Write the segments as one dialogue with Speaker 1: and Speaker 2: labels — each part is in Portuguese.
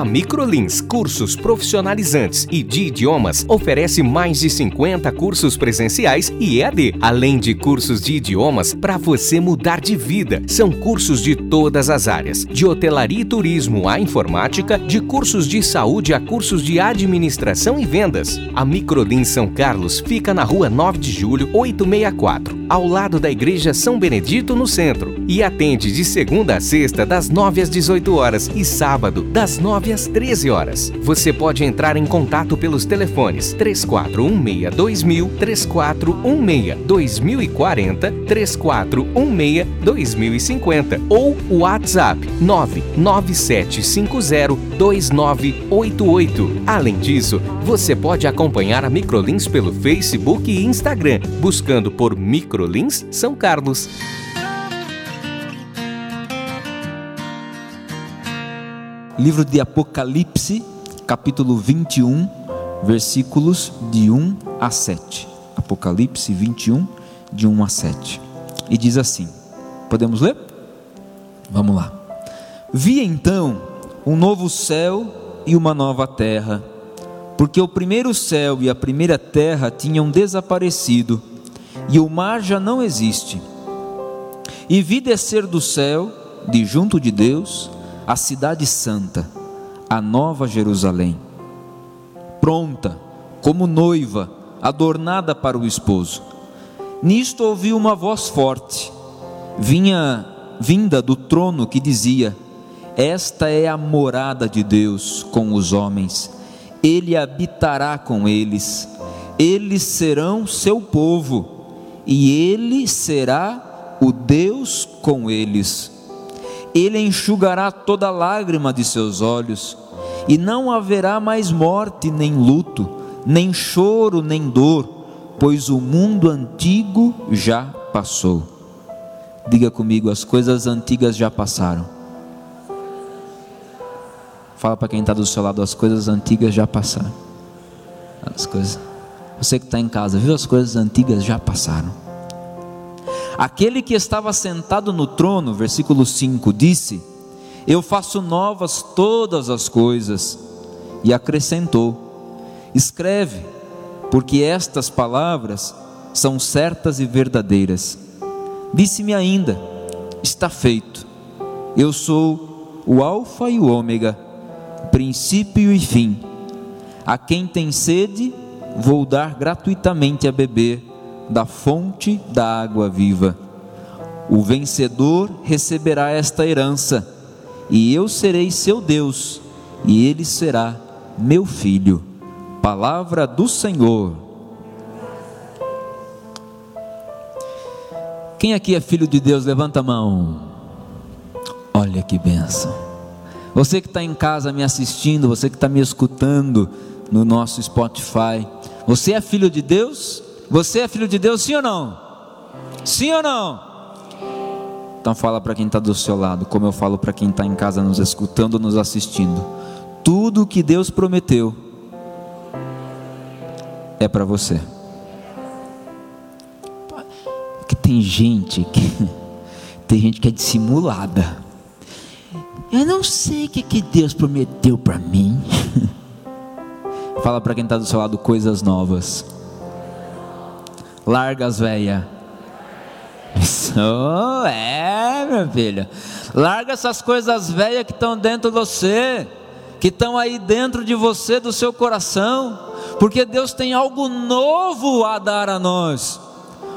Speaker 1: A Microlins Cursos Profissionalizantes e de Idiomas oferece mais de 50 cursos presenciais e EAD, além de cursos de idiomas para você mudar de vida. São cursos de todas as áreas, de hotelaria e turismo à informática, de cursos de saúde a cursos de administração e vendas. A Microlins São Carlos fica na rua 9 de julho, 864, ao lado da Igreja São Benedito, no centro, e atende de segunda a sexta, das 9 às 18 horas e sábado, das 9 9 às 13 horas. Você pode entrar em contato pelos telefones 3416 2000, 3416 2040, 3416 2050 ou o WhatsApp 99750 2988. Além disso, você pode acompanhar a Microlins pelo Facebook e Instagram, buscando por Microlins São Carlos.
Speaker 2: Livro de Apocalipse, capítulo 21, versículos de 1 a 7. Apocalipse 21, de 1 a 7. E diz assim: Podemos ler? Vamos lá. Vi então um novo céu e uma nova terra, porque o primeiro céu e a primeira terra tinham desaparecido, e o mar já não existe. E vi descer do céu, de junto de Deus, a cidade santa, a nova Jerusalém, pronta como noiva, adornada para o esposo. Nisto ouvi uma voz forte, vinha vinda do trono que dizia: Esta é a morada de Deus com os homens. Ele habitará com eles. Eles serão seu povo, e ele será o Deus com eles ele enxugará toda lágrima de seus olhos, e não haverá mais morte, nem luto, nem choro, nem dor, pois o mundo antigo já passou. Diga comigo, as coisas antigas já passaram. Fala para quem está do seu lado, as coisas antigas já passaram. As coisas. Você que está em casa, viu? As coisas antigas já passaram. Aquele que estava sentado no trono, versículo 5, disse: Eu faço novas todas as coisas. E acrescentou: Escreve, porque estas palavras são certas e verdadeiras. Disse-me ainda: Está feito. Eu sou o Alfa e o Ômega, princípio e fim. A quem tem sede, vou dar gratuitamente a beber da fonte da água viva. O vencedor receberá esta herança, e eu serei seu Deus, e ele será meu filho. Palavra do Senhor. Quem aqui é filho de Deus, levanta a mão. Olha que benção. Você que está em casa me assistindo, você que está me escutando no nosso Spotify, você é filho de Deus? Você é filho de Deus, sim ou não? Sim ou não? Então fala para quem está do seu lado, como eu falo para quem está em casa nos escutando, nos assistindo. Tudo que Deus prometeu é para você. Porque tem gente que tem gente que é dissimulada. Eu não sei o que, que Deus prometeu para mim. Fala para quem está do seu lado coisas novas. Larga as velhas. Isso é, meu filho. Larga essas coisas velhas que estão dentro de você, que estão aí dentro de você, do seu coração, porque Deus tem algo novo a dar a nós.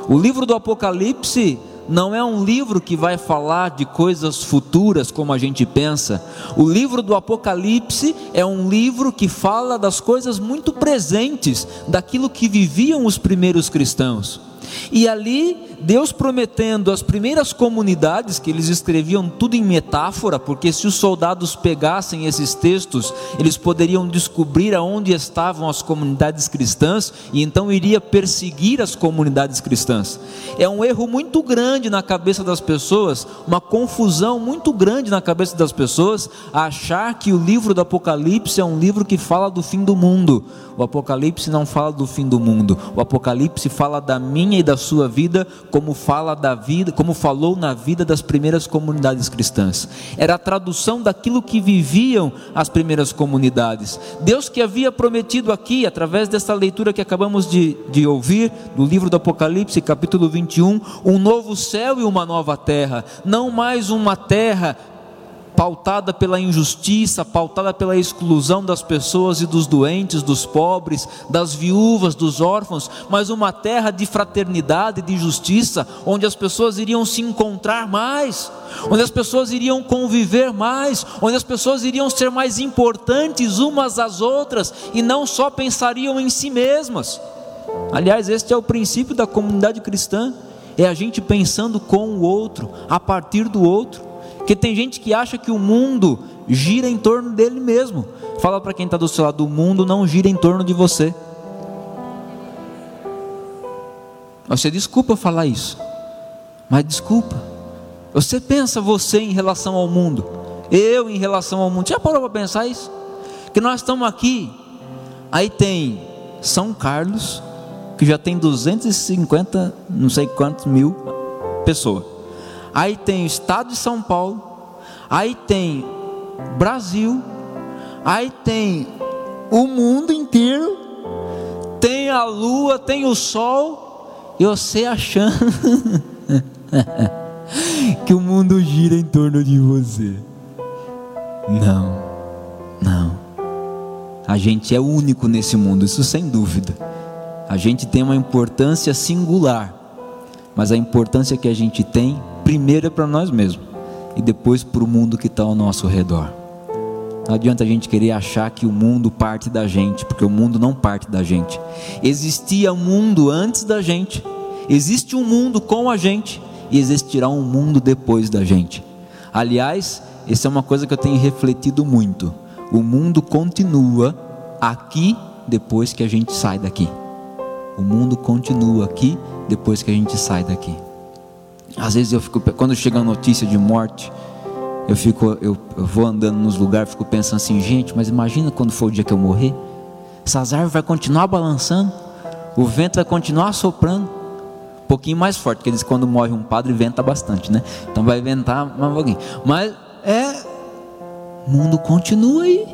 Speaker 2: O livro do Apocalipse não é um livro que vai falar de coisas futuras como a gente pensa. O livro do Apocalipse é um livro que fala das coisas muito presentes, daquilo que viviam os primeiros cristãos. E ali Deus prometendo as primeiras comunidades, que eles escreviam tudo em metáfora, porque se os soldados pegassem esses textos, eles poderiam descobrir aonde estavam as comunidades cristãs e então iria perseguir as comunidades cristãs. É um erro muito grande na cabeça das pessoas, uma confusão muito grande na cabeça das pessoas, achar que o livro do Apocalipse é um livro que fala do fim do mundo. O Apocalipse não fala do fim do mundo. O Apocalipse fala da minha e da sua vida, como fala da vida, como falou na vida das primeiras comunidades cristãs. Era a tradução daquilo que viviam as primeiras comunidades. Deus que havia prometido aqui, através dessa leitura que acabamos de, de ouvir, do livro do Apocalipse, capítulo 21, um novo céu e uma nova terra. Não mais uma terra pautada pela injustiça, pautada pela exclusão das pessoas e dos doentes, dos pobres, das viúvas, dos órfãos, mas uma terra de fraternidade, de justiça, onde as pessoas iriam se encontrar mais, onde as pessoas iriam conviver mais, onde as pessoas iriam ser mais importantes umas às outras e não só pensariam em si mesmas. Aliás, este é o princípio da comunidade cristã, é a gente pensando com o outro, a partir do outro. Porque tem gente que acha que o mundo gira em torno dele mesmo. Fala para quem está do seu lado: o mundo não gira em torno de você. Você desculpa falar isso, mas desculpa. Você pensa você em relação ao mundo, eu em relação ao mundo. Já parou para pensar isso? Que nós estamos aqui, aí tem São Carlos, que já tem 250, não sei quantos mil pessoas aí tem o estado de São Paulo, aí tem Brasil, aí tem o mundo inteiro, tem a lua, tem o sol, e você achando que o mundo gira em torno de você. Não, não. A gente é único nesse mundo, isso sem dúvida. A gente tem uma importância singular, mas a importância que a gente tem primeiro é para nós mesmos e depois para o mundo que está ao nosso redor. Não adianta a gente querer achar que o mundo parte da gente, porque o mundo não parte da gente. Existia um mundo antes da gente, existe um mundo com a gente e existirá um mundo depois da gente. Aliás, essa é uma coisa que eu tenho refletido muito. O mundo continua aqui depois que a gente sai daqui. O mundo continua aqui depois que a gente sai daqui. Às vezes eu fico, quando chega a notícia de morte, eu fico, eu, eu vou andando nos lugares, fico pensando assim, gente, mas imagina quando for o dia que eu morrer, essas árvores vai continuar balançando, o vento vai continuar soprando, um pouquinho mais forte, porque eles quando morre um padre venta bastante, né? Então vai ventar mais um pouquinho. Mas é, o mundo continua aí.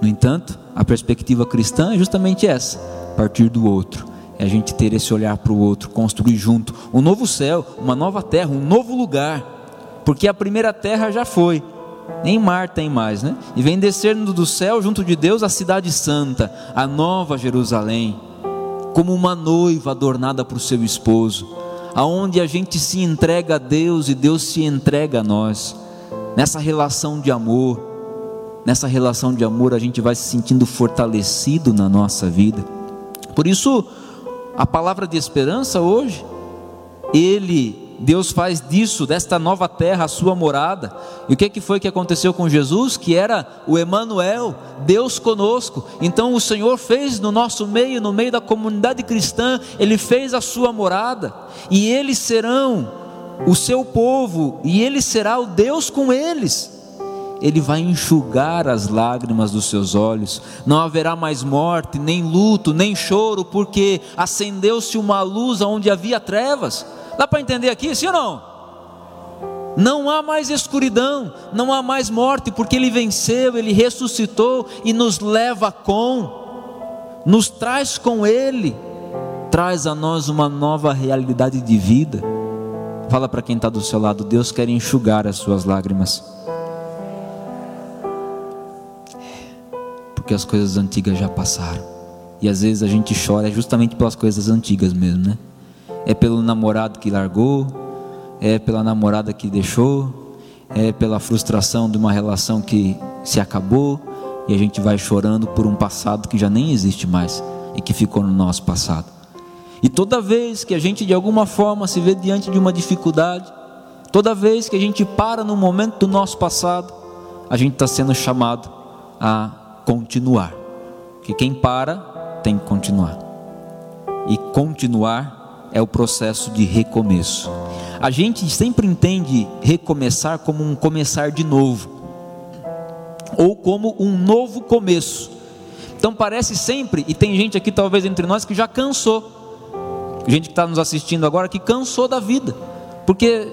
Speaker 2: No entanto, a perspectiva cristã é justamente essa, partir do outro é a gente ter esse olhar para o outro, construir junto um novo céu, uma nova terra, um novo lugar, porque a primeira terra já foi, nem mar tem mais, né? E vem descendo do céu junto de Deus a cidade santa, a nova Jerusalém, como uma noiva adornada para o seu esposo, aonde a gente se entrega a Deus e Deus se entrega a nós, nessa relação de amor, nessa relação de amor a gente vai se sentindo fortalecido na nossa vida. Por isso, a palavra de esperança hoje, ele, Deus faz disso, desta nova terra, a sua morada. E o que, que foi que aconteceu com Jesus? Que era o Emanuel, Deus conosco. Então o Senhor fez no nosso meio, no meio da comunidade cristã, Ele fez a sua morada. E eles serão o seu povo, e Ele será o Deus com eles. Ele vai enxugar as lágrimas dos seus olhos, não haverá mais morte, nem luto, nem choro, porque acendeu-se uma luz onde havia trevas. Dá para entender aqui, sim ou não? Não há mais escuridão, não há mais morte, porque Ele venceu, Ele ressuscitou e nos leva com, nos traz com Ele, traz a nós uma nova realidade de vida. Fala para quem está do seu lado, Deus quer enxugar as suas lágrimas. Porque as coisas antigas já passaram. E às vezes a gente chora justamente pelas coisas antigas mesmo, né? É pelo namorado que largou, é pela namorada que deixou, é pela frustração de uma relação que se acabou, e a gente vai chorando por um passado que já nem existe mais e que ficou no nosso passado. E toda vez que a gente de alguma forma se vê diante de uma dificuldade, toda vez que a gente para no momento do nosso passado, a gente está sendo chamado a continuar. Que quem para tem que continuar. E continuar é o processo de recomeço. A gente sempre entende recomeçar como um começar de novo, ou como um novo começo. Então parece sempre, e tem gente aqui talvez entre nós que já cansou, gente que está nos assistindo agora que cansou da vida, porque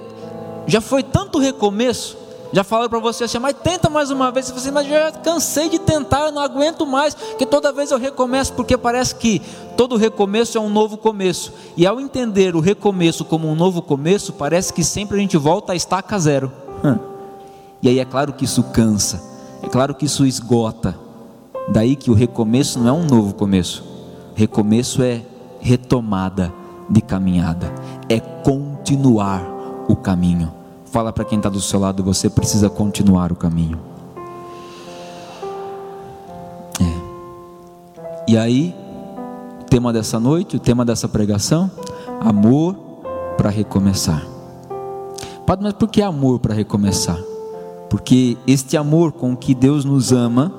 Speaker 2: já foi tanto recomeço, já falaram para você assim, mas tenta mais uma vez. Você fala assim, mas já cansei de tentar, eu não aguento mais, que toda vez eu recomeço, porque parece que todo recomeço é um novo começo. E ao entender o recomeço como um novo começo, parece que sempre a gente volta a estaca zero. E aí é claro que isso cansa, é claro que isso esgota. Daí que o recomeço não é um novo começo. Recomeço é retomada de caminhada, é continuar o caminho. Fala para quem está do seu lado, você precisa continuar o caminho. É. E aí, o tema dessa noite, o tema dessa pregação, amor para recomeçar. Padre, mas por que amor para recomeçar? Porque este amor com que Deus nos ama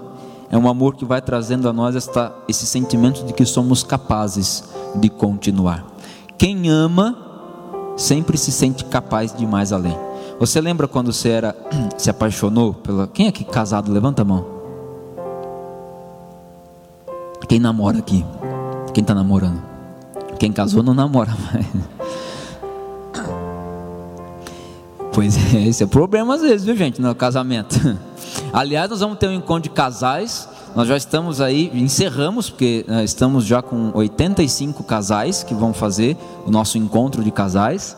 Speaker 2: é um amor que vai trazendo a nós esta, esse sentimento de que somos capazes de continuar. Quem ama sempre se sente capaz de mais além. Você lembra quando você era se apaixonou pela quem é que casado levanta a mão? Quem namora aqui? Quem está namorando? Quem casou não namora mais. Pois é, esse é o problema às vezes, viu gente, no casamento. Aliás, nós vamos ter um encontro de casais. Nós já estamos aí, encerramos, porque uh, estamos já com 85 casais que vão fazer o nosso encontro de casais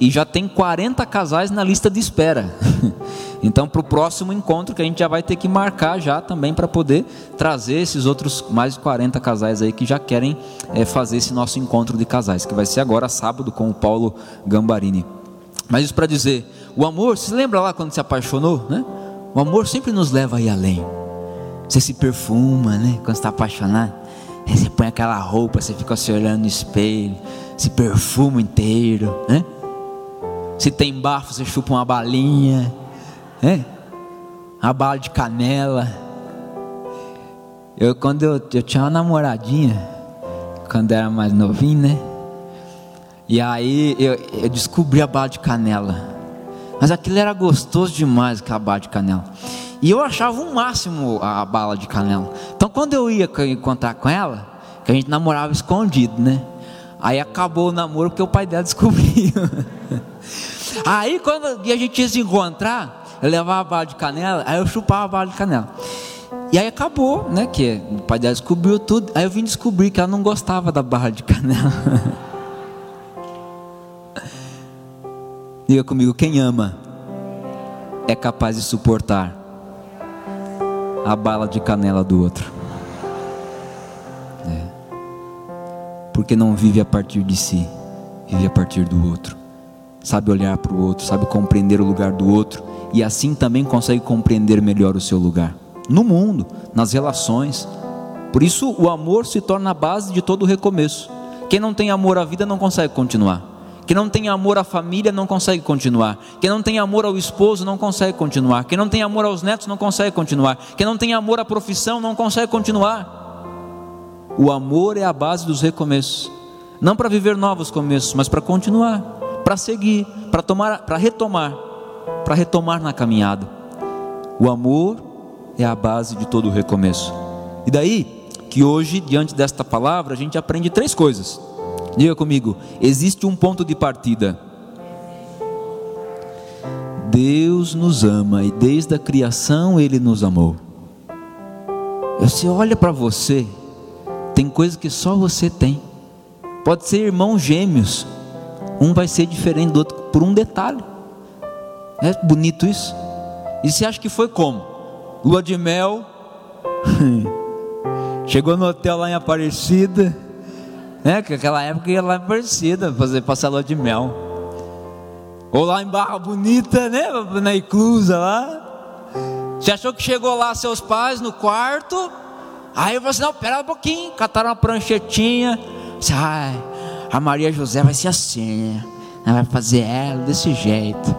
Speaker 2: e já tem 40 casais na lista de espera. Então, para o próximo encontro que a gente já vai ter que marcar já também para poder trazer esses outros mais de 40 casais aí que já querem é, fazer esse nosso encontro de casais, que vai ser agora sábado com o Paulo Gambarini. Mas isso para dizer, o amor, se lembra lá quando se apaixonou, né? O amor sempre nos leva aí além. Você se perfuma, né? Quando está apaixonado, você põe aquela roupa, você fica se olhando no espelho, se perfuma inteiro, né? Se tem bafo, você chupa uma balinha, né? Uma bala de canela. Eu quando eu, eu tinha uma namoradinha, quando era mais novinho, né? E aí eu, eu descobri a bala de canela. Mas aquilo era gostoso demais, aquela bala de canela. E eu achava o um máximo a bala de canela. Então quando eu ia encontrar com ela, que a gente namorava escondido, né? Aí acabou o namoro porque o pai dela descobriu. Aí quando a gente ia se encontrar, eu levava a bala de canela, aí eu chupava a bala de canela. E aí acabou, né? Que o pai dela descobriu tudo. Aí eu vim descobrir que ela não gostava da bala de canela. Diga comigo, quem ama é capaz de suportar a bala de canela do outro. É. Porque não vive a partir de si, vive a partir do outro sabe olhar para o outro, sabe compreender o lugar do outro e assim também consegue compreender melhor o seu lugar no mundo, nas relações. Por isso, o amor se torna a base de todo o recomeço. Quem não tem amor à vida não consegue continuar. Quem não tem amor à família não consegue continuar. Quem não tem amor ao esposo não consegue continuar. Quem não tem amor aos netos não consegue continuar. Quem não tem amor à profissão não consegue continuar. O amor é a base dos recomeços. Não para viver novos começos, mas para continuar para seguir, para tomar, para retomar, para retomar na caminhada. O amor é a base de todo o recomeço. E daí que hoje, diante desta palavra, a gente aprende três coisas. Diga comigo: existe um ponto de partida. Deus nos ama e desde a criação Ele nos amou. Você olha para você, tem coisas que só você tem. Pode ser irmãos gêmeos, um vai ser diferente do outro por um detalhe. É bonito isso. E você acha que foi como? Lua de mel. Chegou no hotel lá em Aparecida. Né? Que aquela época ia lá em Aparecida fazer passar lua de mel. Ou lá em Barra Bonita, né? Na Iclusa lá. Você achou que chegou lá seus pais no quarto? Aí você, não, pera um pouquinho. Cataram uma pranchetinha. Ai, A Maria José vai ser assim, ela vai fazer ela desse jeito.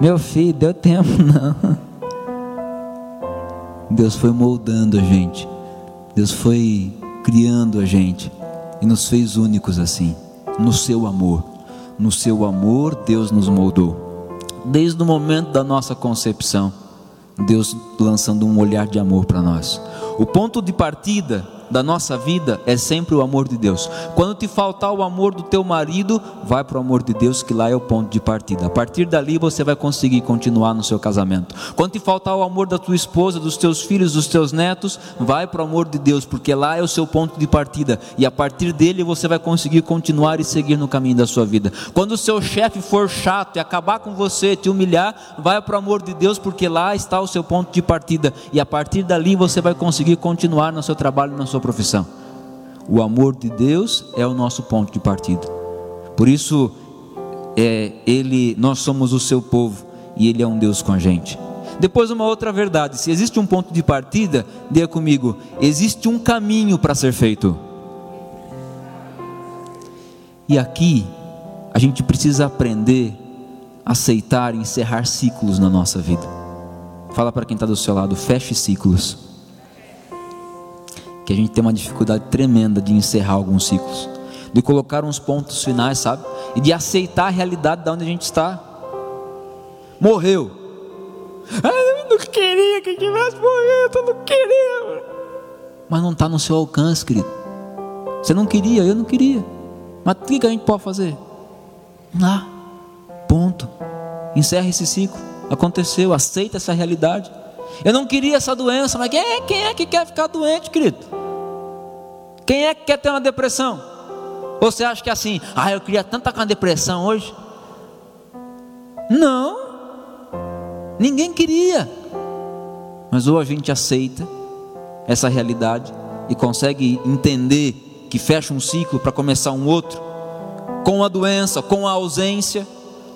Speaker 2: Meu filho, deu tempo não. Deus foi moldando a gente. Deus foi criando a gente e nos fez únicos assim, no seu amor. No seu amor, Deus nos moldou. Desde o momento da nossa concepção, Deus lançando um olhar de amor para nós. O ponto de partida da nossa vida é sempre o amor de Deus. Quando te faltar o amor do teu marido, vai para o amor de Deus, que lá é o ponto de partida. A partir dali você vai conseguir continuar no seu casamento. Quando te faltar o amor da tua esposa, dos teus filhos, dos teus netos, vai para o amor de Deus, porque lá é o seu ponto de partida. E a partir dele você vai conseguir continuar e seguir no caminho da sua vida. Quando o seu chefe for chato e acabar com você, te humilhar, vai para o amor de Deus, porque lá está o seu ponto de partida. E a partir dali você vai conseguir continuar no seu trabalho, na sua profissão. O amor de Deus é o nosso ponto de partida. Por isso, é, ele, nós somos o seu povo e Ele é um Deus com a gente. Depois, uma outra verdade: se existe um ponto de partida, diga comigo, existe um caminho para ser feito. E aqui, a gente precisa aprender a aceitar e encerrar ciclos na nossa vida. Fala para quem está do seu lado, feche ciclos que a gente tem uma dificuldade tremenda de encerrar alguns ciclos, de colocar uns pontos finais, sabe? E de aceitar a realidade de onde a gente está. Morreu. Ah, eu não queria que tivesse morrido, eu não queria. Mas não está no seu alcance, querido. Você não queria, eu não queria. Mas o que a gente pode fazer? Lá, ponto. Encerra esse ciclo. Aconteceu, aceita essa realidade. Eu não queria essa doença, mas quem é, quem é que quer ficar doente, querido? Quem é que quer ter uma depressão? Você acha que é assim, ah, eu queria tanto estar com uma depressão hoje? Não, ninguém queria, mas ou a gente aceita essa realidade e consegue entender que fecha um ciclo para começar um outro, com a doença, com a ausência,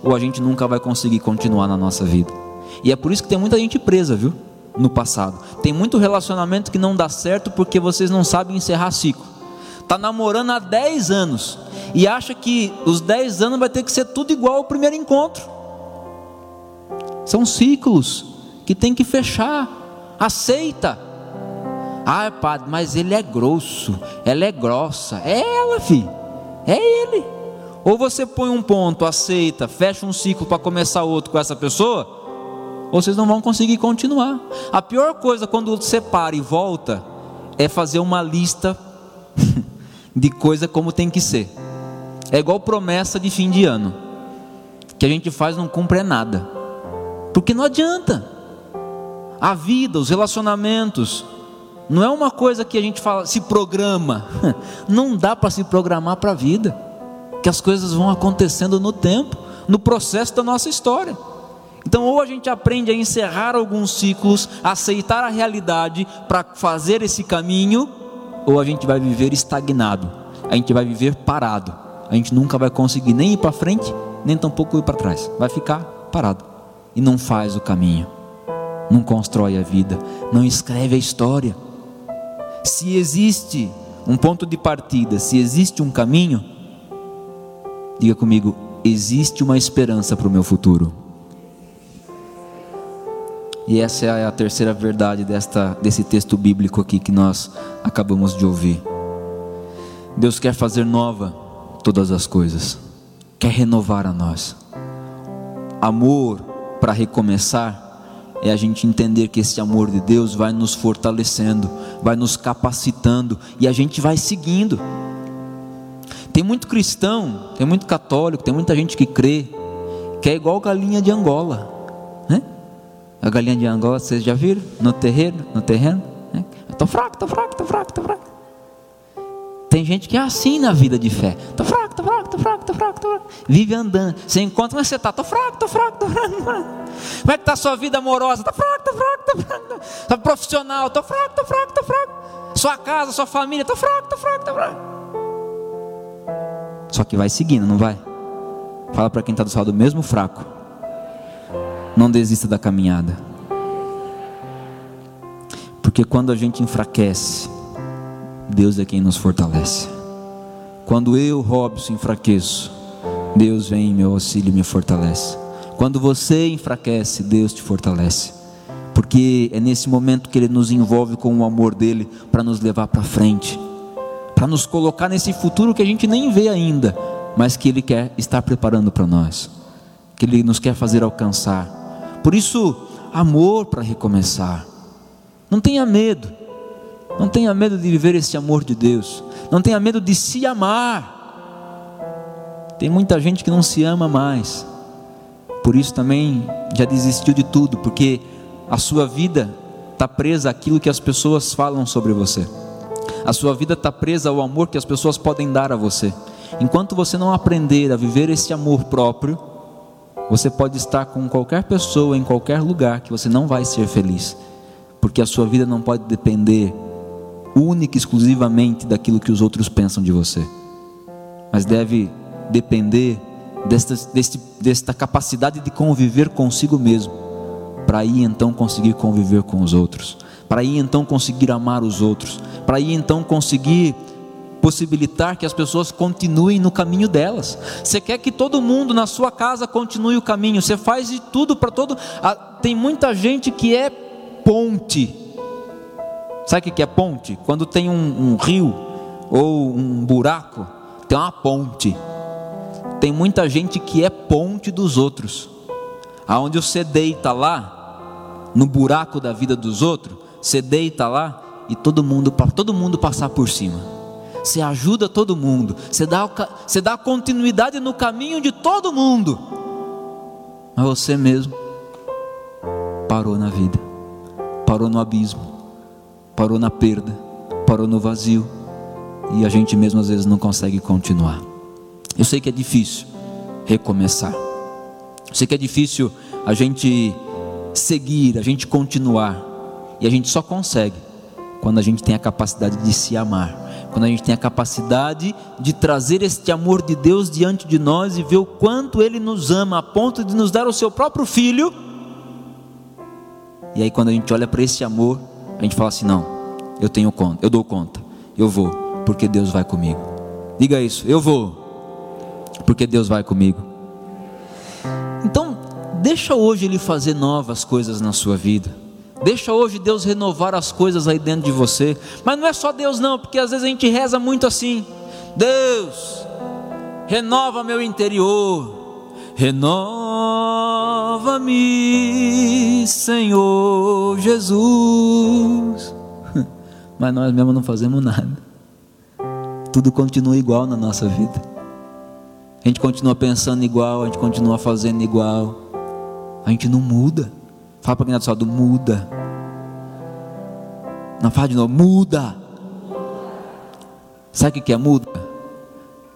Speaker 2: ou a gente nunca vai conseguir continuar na nossa vida. E é por isso que tem muita gente presa, viu? no passado. Tem muito relacionamento que não dá certo porque vocês não sabem encerrar ciclo. Está namorando há 10 anos e acha que os 10 anos vai ter que ser tudo igual ao primeiro encontro. São ciclos que tem que fechar. Aceita. Ah, padre, mas ele é grosso, ela é grossa. É ela, filho. É ele. Ou você põe um ponto, aceita, fecha um ciclo para começar outro com essa pessoa, vocês não vão conseguir continuar. A pior coisa quando você para e volta é fazer uma lista de coisa como tem que ser. É igual promessa de fim de ano, que a gente faz não cumpre nada, porque não adianta. A vida, os relacionamentos, não é uma coisa que a gente fala, se programa. Não dá para se programar para a vida, que as coisas vão acontecendo no tempo, no processo da nossa história. Então, ou a gente aprende a encerrar alguns ciclos, aceitar a realidade para fazer esse caminho, ou a gente vai viver estagnado, a gente vai viver parado, a gente nunca vai conseguir nem ir para frente, nem tampouco ir para trás, vai ficar parado. E não faz o caminho, não constrói a vida, não escreve a história. Se existe um ponto de partida, se existe um caminho, diga comigo: existe uma esperança para o meu futuro. E essa é a terceira verdade desta, desse texto bíblico aqui que nós acabamos de ouvir. Deus quer fazer nova todas as coisas, quer renovar a nós. Amor para recomeçar é a gente entender que esse amor de Deus vai nos fortalecendo, vai nos capacitando e a gente vai seguindo. Tem muito cristão, tem muito católico, tem muita gente que crê que é igual galinha de Angola? A galinha de Angola, vocês já viram? No terreno, no terreno. Né? Estou fraco, estou fraco, estou fraco, estou fraco. Tem gente que é assim na vida de fé. Estou fraco, estou fraco, estou fraco, estou fraco, estou fraco. Vive andando. Você encontra, mas você está, estou fraco, estou fraco, estou fraco, fraco. Como é que está a sua vida amorosa? Estou fraco, estou fraco, estou fraco. Está profissional, estou fraco, estou fraco, estou fraco. Sua casa, sua família, estou fraco, estou fraco, estou fraco. Só que vai seguindo, não vai? Fala para quem está do seu lado, mesmo fraco não desista da caminhada. Porque quando a gente enfraquece, Deus é quem nos fortalece. Quando eu, Robson, enfraqueço, Deus vem em meu auxílio e me fortalece. Quando você enfraquece, Deus te fortalece. Porque é nesse momento que Ele nos envolve com o amor dele para nos levar para frente, para nos colocar nesse futuro que a gente nem vê ainda, mas que Ele quer estar preparando para nós, que Ele nos quer fazer alcançar. Por isso, amor para recomeçar. Não tenha medo, não tenha medo de viver esse amor de Deus, não tenha medo de se amar. Tem muita gente que não se ama mais por isso também já desistiu de tudo, porque a sua vida está presa àquilo que as pessoas falam sobre você. A sua vida está presa ao amor que as pessoas podem dar a você. Enquanto você não aprender a viver esse amor próprio, você pode estar com qualquer pessoa em qualquer lugar que você não vai ser feliz, porque a sua vida não pode depender única e exclusivamente daquilo que os outros pensam de você, mas deve depender desta, desta capacidade de conviver consigo mesmo, para aí então conseguir conviver com os outros, para aí então conseguir amar os outros, para aí então conseguir possibilitar que as pessoas continuem no caminho delas. Você quer que todo mundo na sua casa continue o caminho, você faz de tudo para todo. Ah, tem muita gente que é ponte. Sabe o que é ponte? Quando tem um, um rio ou um buraco, tem uma ponte. Tem muita gente que é ponte dos outros. Aonde você deita lá, no buraco da vida dos outros, você deita lá e todo mundo para todo mundo passar por cima. Você ajuda todo mundo, você dá, você dá continuidade no caminho de todo mundo. Mas você mesmo parou na vida, parou no abismo, parou na perda, parou no vazio, e a gente mesmo às vezes não consegue continuar. Eu sei que é difícil recomeçar. Eu sei que é difícil a gente seguir, a gente continuar. E a gente só consegue quando a gente tem a capacidade de se amar. Quando a gente tem a capacidade de trazer este amor de Deus diante de nós e ver o quanto Ele nos ama, a ponto de nos dar o seu próprio filho. E aí, quando a gente olha para esse amor, a gente fala assim: não, eu tenho conta, eu dou conta, eu vou, porque Deus vai comigo. Diga isso, eu vou, porque Deus vai comigo. Então, deixa hoje Ele fazer novas coisas na sua vida. Deixa hoje Deus renovar as coisas aí dentro de você. Mas não é só Deus, não, porque às vezes a gente reza muito assim: Deus, renova meu interior, renova-me, Senhor Jesus. Mas nós mesmos não fazemos nada, tudo continua igual na nossa vida. A gente continua pensando igual, a gente continua fazendo igual. A gente não muda. Fala para quem está do lado, muda. Não fala de novo, muda. Sabe o que é muda?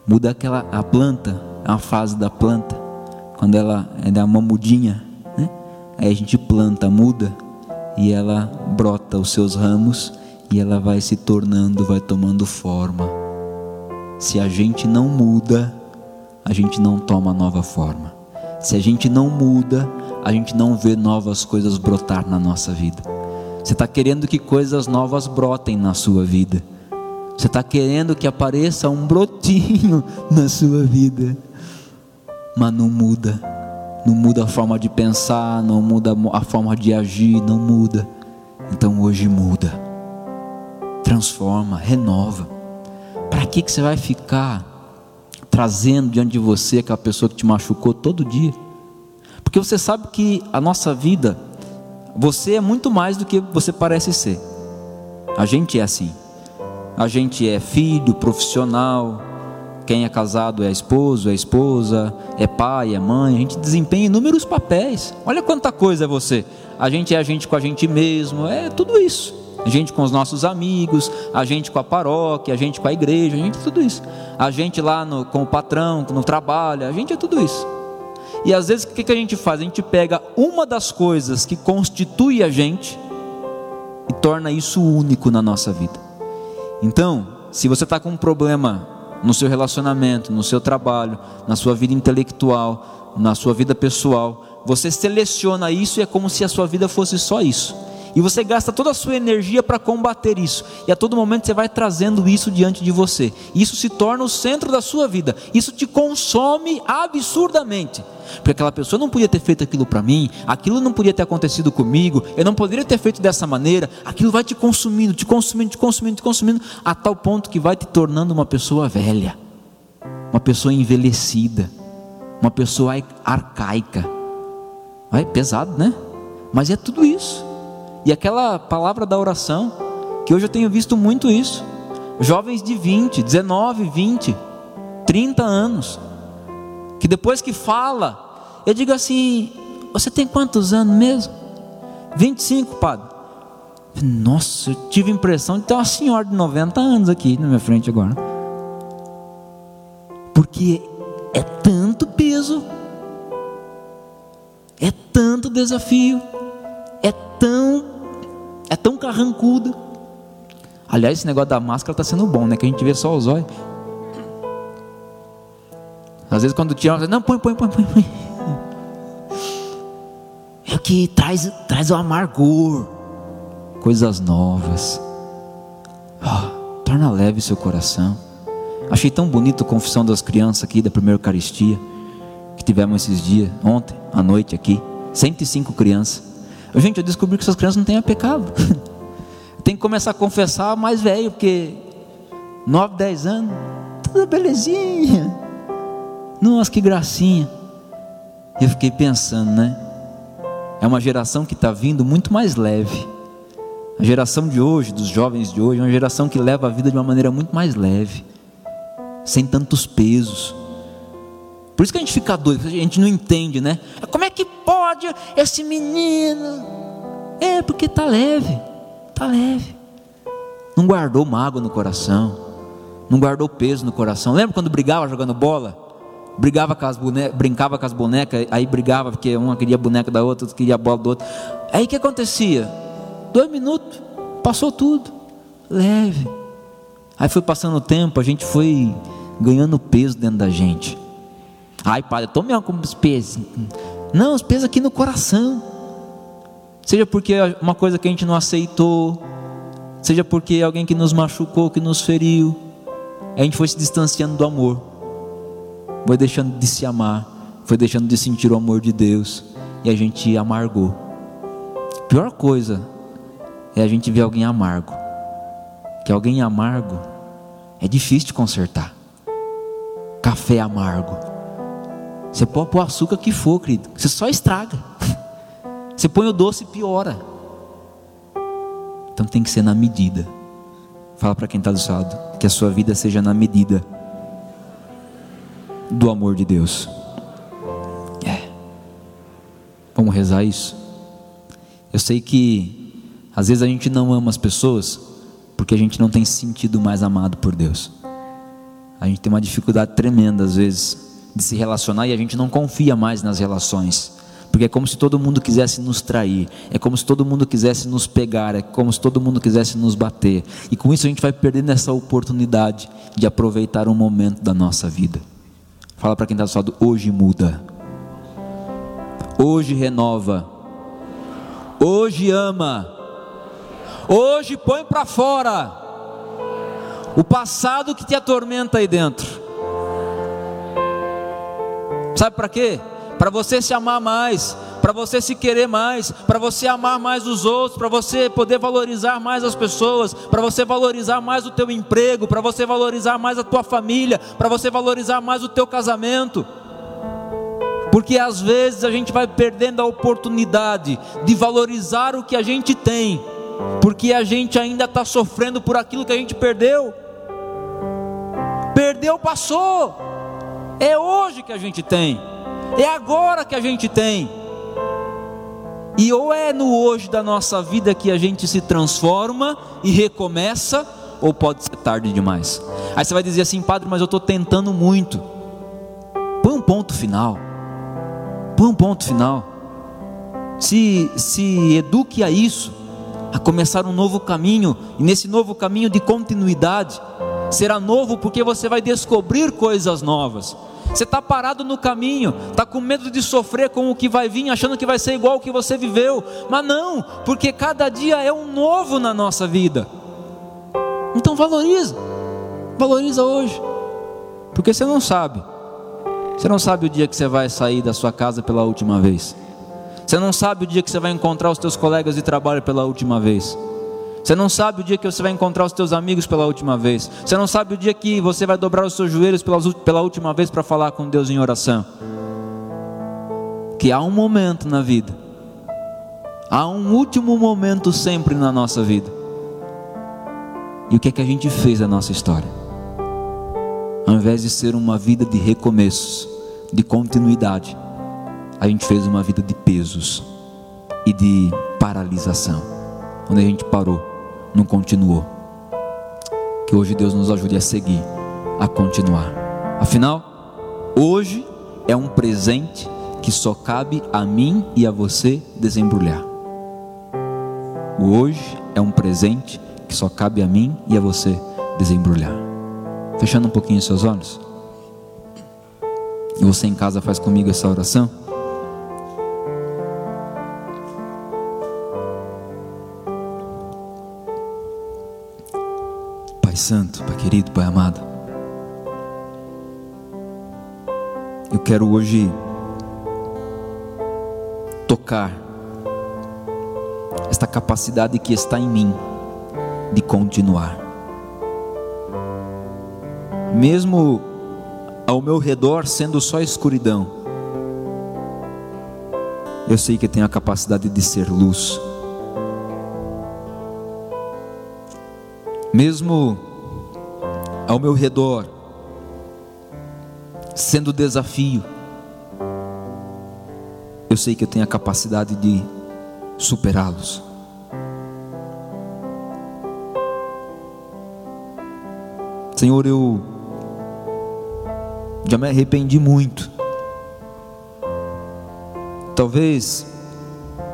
Speaker 2: Muda aquela a planta, a fase da planta, quando ela é uma mudinha, né? Aí a gente planta, muda e ela brota os seus ramos e ela vai se tornando, vai tomando forma. Se a gente não muda, a gente não toma nova forma. Se a gente não muda, a gente não vê novas coisas brotar na nossa vida. Você está querendo que coisas novas brotem na sua vida. Você está querendo que apareça um brotinho na sua vida, mas não muda. Não muda a forma de pensar, não muda a forma de agir, não muda. Então hoje muda, transforma, renova. Para que, que você vai ficar trazendo diante de você aquela pessoa que te machucou todo dia. Porque você sabe que a nossa vida, você é muito mais do que você parece ser. A gente é assim. A gente é filho, profissional, quem é casado é esposo, é esposa, é pai, é mãe, a gente desempenha inúmeros papéis. Olha quanta coisa é você. A gente é a gente com a gente mesmo, é tudo isso a gente com os nossos amigos, a gente com a paróquia, a gente com a igreja, a gente é tudo isso. A gente lá no, com o patrão, no trabalho, a gente é tudo isso. E às vezes o que, a gente faz? A gente pega uma das coisas que constitui a gente e torna isso único na nossa vida. Então, se você está com um problema no seu relacionamento, no seu trabalho, na sua vida intelectual, na sua vida pessoal, você seleciona isso e é como se a sua vida fosse só isso. E você gasta toda a sua energia para combater isso, e a todo momento você vai trazendo isso diante de você, isso se torna o centro da sua vida, isso te consome absurdamente. Porque aquela pessoa não podia ter feito aquilo para mim, aquilo não podia ter acontecido comigo, eu não poderia ter feito dessa maneira, aquilo vai te consumindo, te consumindo, te consumindo, te consumindo, a tal ponto que vai te tornando uma pessoa velha, uma pessoa envelhecida, uma pessoa arcaica. É pesado, né? Mas é tudo isso. E aquela palavra da oração, que hoje eu tenho visto muito isso. Jovens de 20, 19, 20, 30 anos, que depois que fala, eu digo assim: Você tem quantos anos mesmo? 25, padre. Nossa, eu tive a impressão de ter uma senhora de 90 anos aqui na minha frente agora. Porque é tanto peso, é tanto desafio, é tão, é tão carrancudo. Aliás, esse negócio da máscara está sendo bom, né? Que a gente vê só os olhos. Às vezes quando tira, não, põe, põe, põe, põe, põe. É o que traz, traz o amargor, coisas novas. Oh, torna leve seu coração. Achei tão bonito a confissão das crianças aqui da primeira Eucaristia que tivemos esses dias, ontem, à noite aqui. 105 crianças. Gente, eu descobri que essas crianças não têm pecado. Tem que começar a confessar mais velho, porque 9, 10 anos, tudo belezinha. Nossa, que gracinha. Eu fiquei pensando, né? É uma geração que está vindo muito mais leve. A geração de hoje, dos jovens de hoje, é uma geração que leva a vida de uma maneira muito mais leve, sem tantos pesos. Por isso que a gente fica doido, a gente não entende, né? Como é que pode esse menino? É porque está leve, está leve. Não guardou mágoa no coração, não guardou peso no coração. Lembra quando brigava jogando bola? brigava com as bonecas, brincava com as bonecas, aí brigava porque uma queria a boneca da outra, outra queria a bola do outro. Aí o que acontecia? Dois minutos, passou tudo, leve. Aí foi passando o tempo, a gente foi ganhando peso dentro da gente. Ai, padre, tome os pesos. Não, os pesos aqui no coração. Seja porque uma coisa que a gente não aceitou, seja porque alguém que nos machucou, que nos feriu, a gente foi se distanciando do amor foi deixando de se amar, foi deixando de sentir o amor de Deus e a gente amargou. A pior coisa é a gente ver alguém amargo. Que alguém amargo é difícil de consertar. Café amargo. Você pode pôr o açúcar que for, querido. Você só estraga. Você põe o doce e piora. Então tem que ser na medida. Fala para quem está do seu lado que a sua vida seja na medida do amor de Deus. É. Vamos rezar isso? Eu sei que às vezes a gente não ama as pessoas porque a gente não tem sentido mais amado por Deus. A gente tem uma dificuldade tremenda às vezes de se relacionar e a gente não confia mais nas relações. Porque é como se todo mundo quisesse nos trair, é como se todo mundo quisesse nos pegar, é como se todo mundo quisesse nos bater. E com isso a gente vai perdendo essa oportunidade de aproveitar um momento da nossa vida. Fala para quem está do lado, hoje muda. Hoje renova. Hoje ama. Hoje põe para fora o passado que te atormenta aí dentro. Sabe para quê? Para você se amar mais, para você se querer mais, para você amar mais os outros, para você poder valorizar mais as pessoas, para você valorizar mais o teu emprego, para você valorizar mais a tua família, para você valorizar mais o teu casamento. Porque às vezes a gente vai perdendo a oportunidade de valorizar o que a gente tem, porque a gente ainda está sofrendo por aquilo que a gente perdeu. Perdeu, passou. É hoje que a gente tem, é agora que a gente tem. E ou é no hoje da nossa vida que a gente se transforma e recomeça, ou pode ser tarde demais. Aí você vai dizer assim, padre, mas eu estou tentando muito. Põe um ponto final. Põe um ponto final. Se, se eduque a isso, a começar um novo caminho, e nesse novo caminho de continuidade, será novo porque você vai descobrir coisas novas. Você está parado no caminho, está com medo de sofrer com o que vai vir, achando que vai ser igual ao que você viveu. Mas não, porque cada dia é um novo na nossa vida. Então valoriza, valoriza hoje, porque você não sabe. Você não sabe o dia que você vai sair da sua casa pela última vez. Você não sabe o dia que você vai encontrar os teus colegas de trabalho pela última vez. Você não sabe o dia que você vai encontrar os teus amigos pela última vez. Você não sabe o dia que você vai dobrar os seus joelhos pela, última vez para falar com Deus em oração. Que há um momento na vida, há um último momento sempre na nossa vida. E o que é que a gente fez na nossa história? Ao invés de ser uma vida de recomeços, de continuidade, a gente fez uma vida de pesos e de paralisação, onde a gente parou não continuou. Que hoje Deus nos ajude a seguir, a continuar. Afinal, hoje é um presente que só cabe a mim e a você desembrulhar. O hoje é um presente que só cabe a mim e a você desembrulhar. Fechando um pouquinho seus olhos. E você em casa faz comigo essa oração. Santo, Pai querido, Pai amado. Eu quero hoje tocar esta capacidade que está em mim de continuar. Mesmo ao meu redor sendo só escuridão, eu sei que tenho a capacidade de ser luz. Mesmo ao meu redor, sendo desafio, eu sei que eu tenho a capacidade de superá-los. Senhor, eu já me arrependi muito. Talvez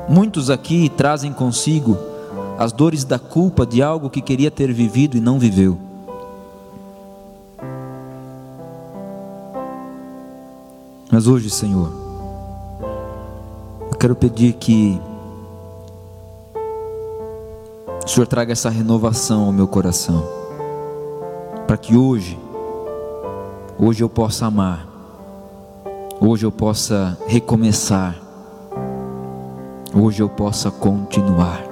Speaker 2: muitos aqui trazem consigo as dores da culpa de algo que queria ter vivido e não viveu. Mas hoje, Senhor, eu quero pedir que o Senhor traga essa renovação ao meu coração, para que hoje, hoje eu possa amar, hoje eu possa recomeçar, hoje eu possa continuar.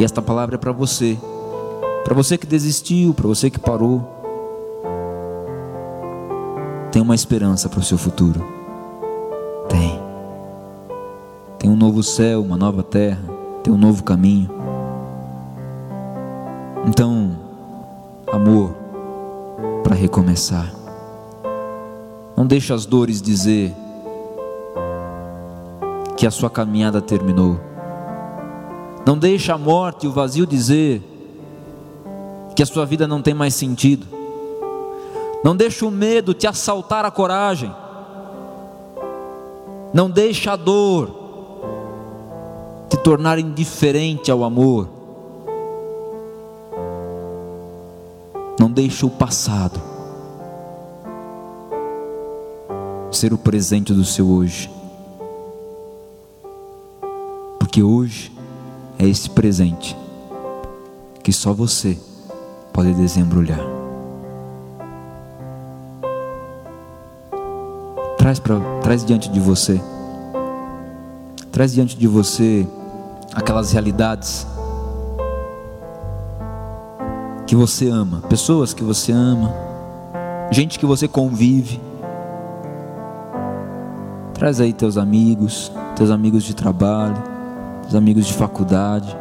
Speaker 2: E esta palavra é para você, para você que desistiu, para você que parou tem uma esperança para o seu futuro. Tem. Tem um novo céu, uma nova terra, tem um novo caminho. Então, amor para recomeçar. Não deixe as dores dizer que a sua caminhada terminou. Não deixe a morte e o vazio dizer que a sua vida não tem mais sentido. Não deixe o medo te assaltar a coragem. Não deixe a dor te tornar indiferente ao amor. Não deixe o passado ser o presente do seu hoje. Porque hoje é esse presente que só você pode desembrulhar. Traz, pra, traz diante de você. Traz diante de você aquelas realidades que você ama, pessoas que você ama, gente que você convive. Traz aí teus amigos, teus amigos de trabalho, teus amigos de faculdade,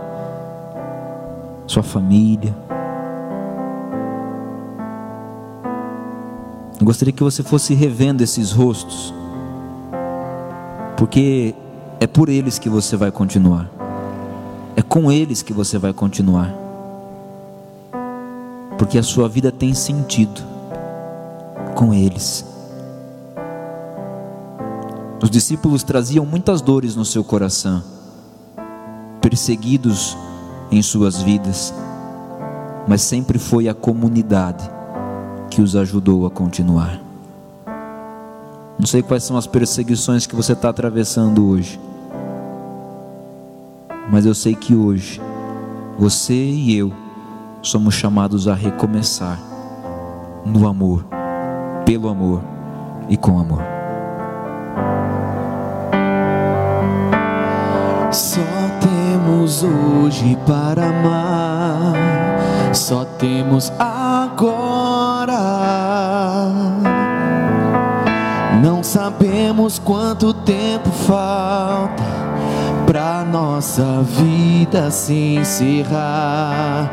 Speaker 2: sua família. Eu gostaria que você fosse revendo esses rostos, porque é por eles que você vai continuar, é com eles que você vai continuar, porque a sua vida tem sentido com eles. Os discípulos traziam muitas dores no seu coração, perseguidos em suas vidas, mas sempre foi a comunidade que os ajudou a continuar. Não sei quais são as perseguições que você está atravessando hoje. Mas eu sei que hoje, você e eu somos chamados a recomeçar no amor, pelo amor e com amor.
Speaker 3: Só temos hoje para amar, só temos agora. Não sabemos quanto tempo falta pra nossa vida se encerrar.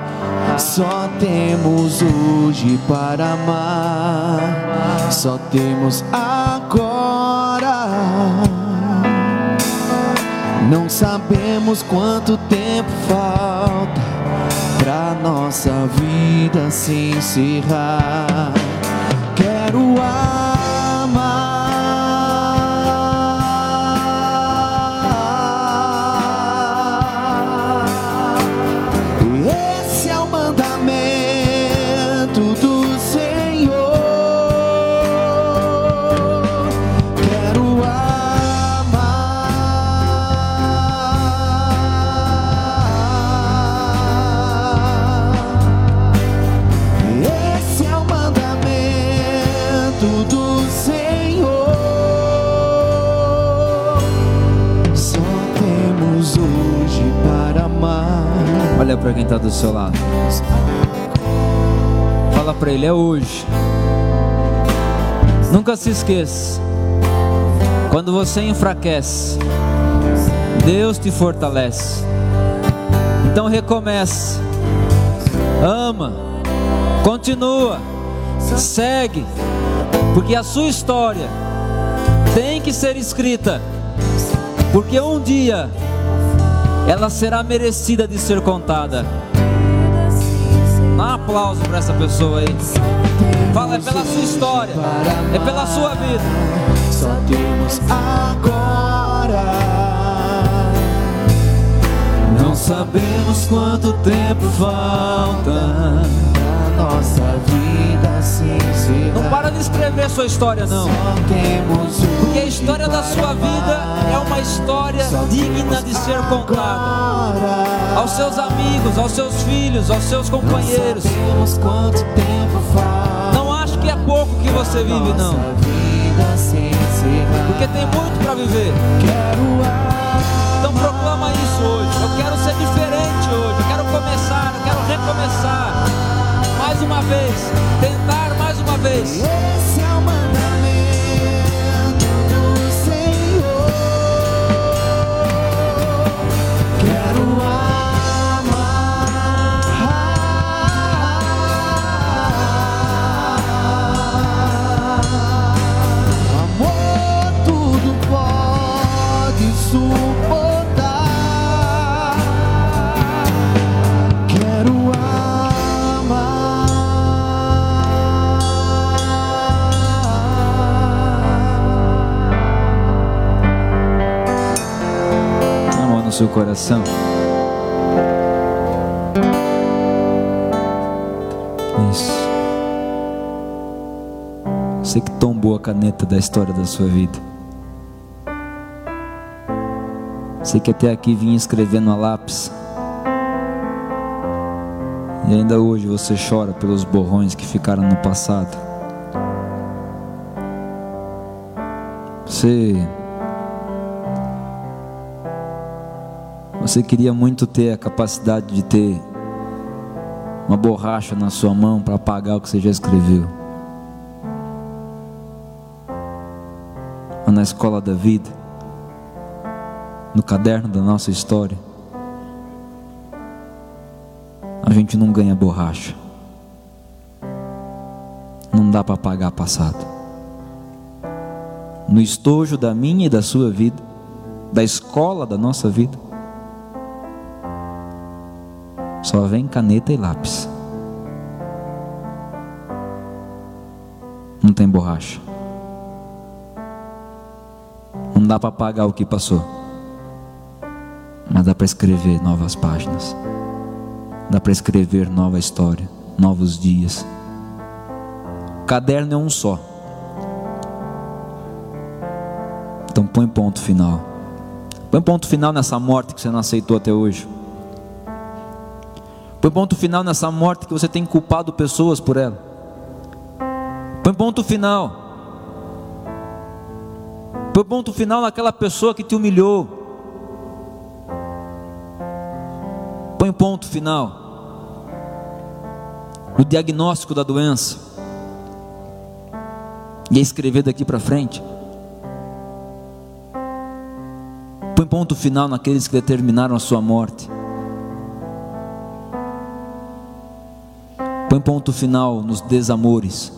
Speaker 3: Só temos hoje para amar, só temos agora. Não sabemos quanto tempo falta pra nossa vida se encerrar. Quero amar. Para
Speaker 2: quem está do seu lado. Fala para ele, é hoje. Nunca se esqueça. Quando você enfraquece, Deus te fortalece. Então recomece. Ama. Continua. Segue. Porque a sua história tem que ser escrita. Porque um dia ela será merecida de ser contada. Dá um aplauso para essa pessoa aí. Fala, é pela sua história, é pela sua vida.
Speaker 3: Só temos agora. Não sabemos quanto tempo falta nossa vida se encerrar.
Speaker 2: Não para de escrever sua história, não. Porque a história da sua vida é uma história digna de ser contada. Aos seus amigos, aos seus filhos, aos seus companheiros. Não acho que é pouco que você vive, não. Porque tem muito para viver.
Speaker 3: Quero
Speaker 2: Então proclama isso hoje. Eu quero ser diferente hoje. Eu quero começar, eu quero recomeçar. Mais uma vez. Tentar mais uma vez.
Speaker 3: Esse é o
Speaker 2: seu coração. Isso. Você que tombou a caneta da história da sua vida. Você que até aqui vinha escrevendo a lápis. E ainda hoje você chora pelos borrões que ficaram no passado. Você Você queria muito ter a capacidade de ter uma borracha na sua mão para apagar o que você já escreveu. Mas na escola da vida, no caderno da nossa história, a gente não ganha borracha. Não dá para apagar passado. No estojo da minha e da sua vida, da escola da nossa vida, só vem caneta e lápis. Não tem borracha. Não dá para apagar o que passou. Mas dá para escrever novas páginas. Dá para escrever nova história, novos dias. O caderno é um só. Então põe ponto final. Põe ponto final nessa morte que você não aceitou até hoje. Põe ponto final nessa morte que você tem culpado pessoas por ela. Põe ponto final. Põe ponto final naquela pessoa que te humilhou. Põe ponto final no diagnóstico da doença. E é escrever daqui para frente. Põe ponto final naqueles que determinaram a sua morte. Põe ponto final nos desamores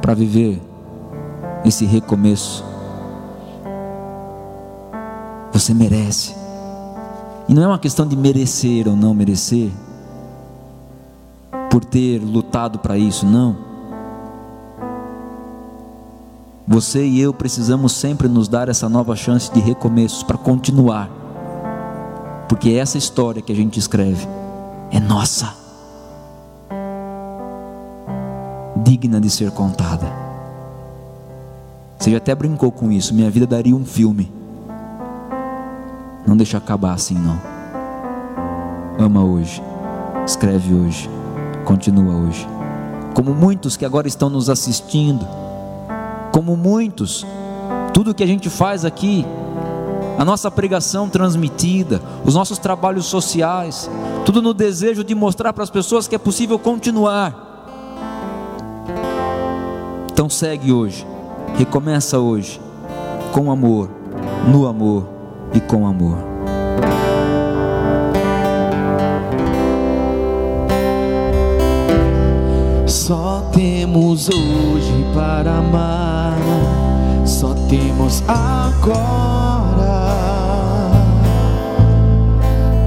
Speaker 2: para viver esse recomeço. Você merece. E não é uma questão de merecer ou não merecer, por ter lutado para isso, não. Você e eu precisamos sempre nos dar essa nova chance de recomeço para continuar, porque essa história que a gente escreve é nossa, digna de ser contada. Você já até brincou com isso, minha vida daria um filme. Não deixa acabar assim, não. Ama hoje, escreve hoje continua hoje. Como muitos que agora estão nos assistindo, como muitos, tudo que a gente faz aqui, a nossa pregação transmitida, os nossos trabalhos sociais, tudo no desejo de mostrar para as pessoas que é possível continuar. Então segue hoje, recomeça hoje, com amor, no amor e com amor.
Speaker 3: Só temos hoje para amar, só temos agora.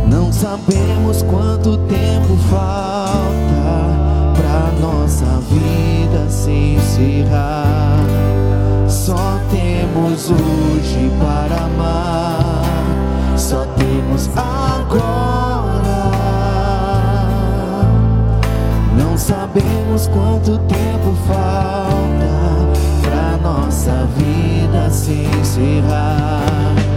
Speaker 3: Não sabemos quanto tempo falta vida se encerrar. Só temos hoje para amar, só temos agora. Não sabemos quanto tempo falta pra nossa vida se encerrar.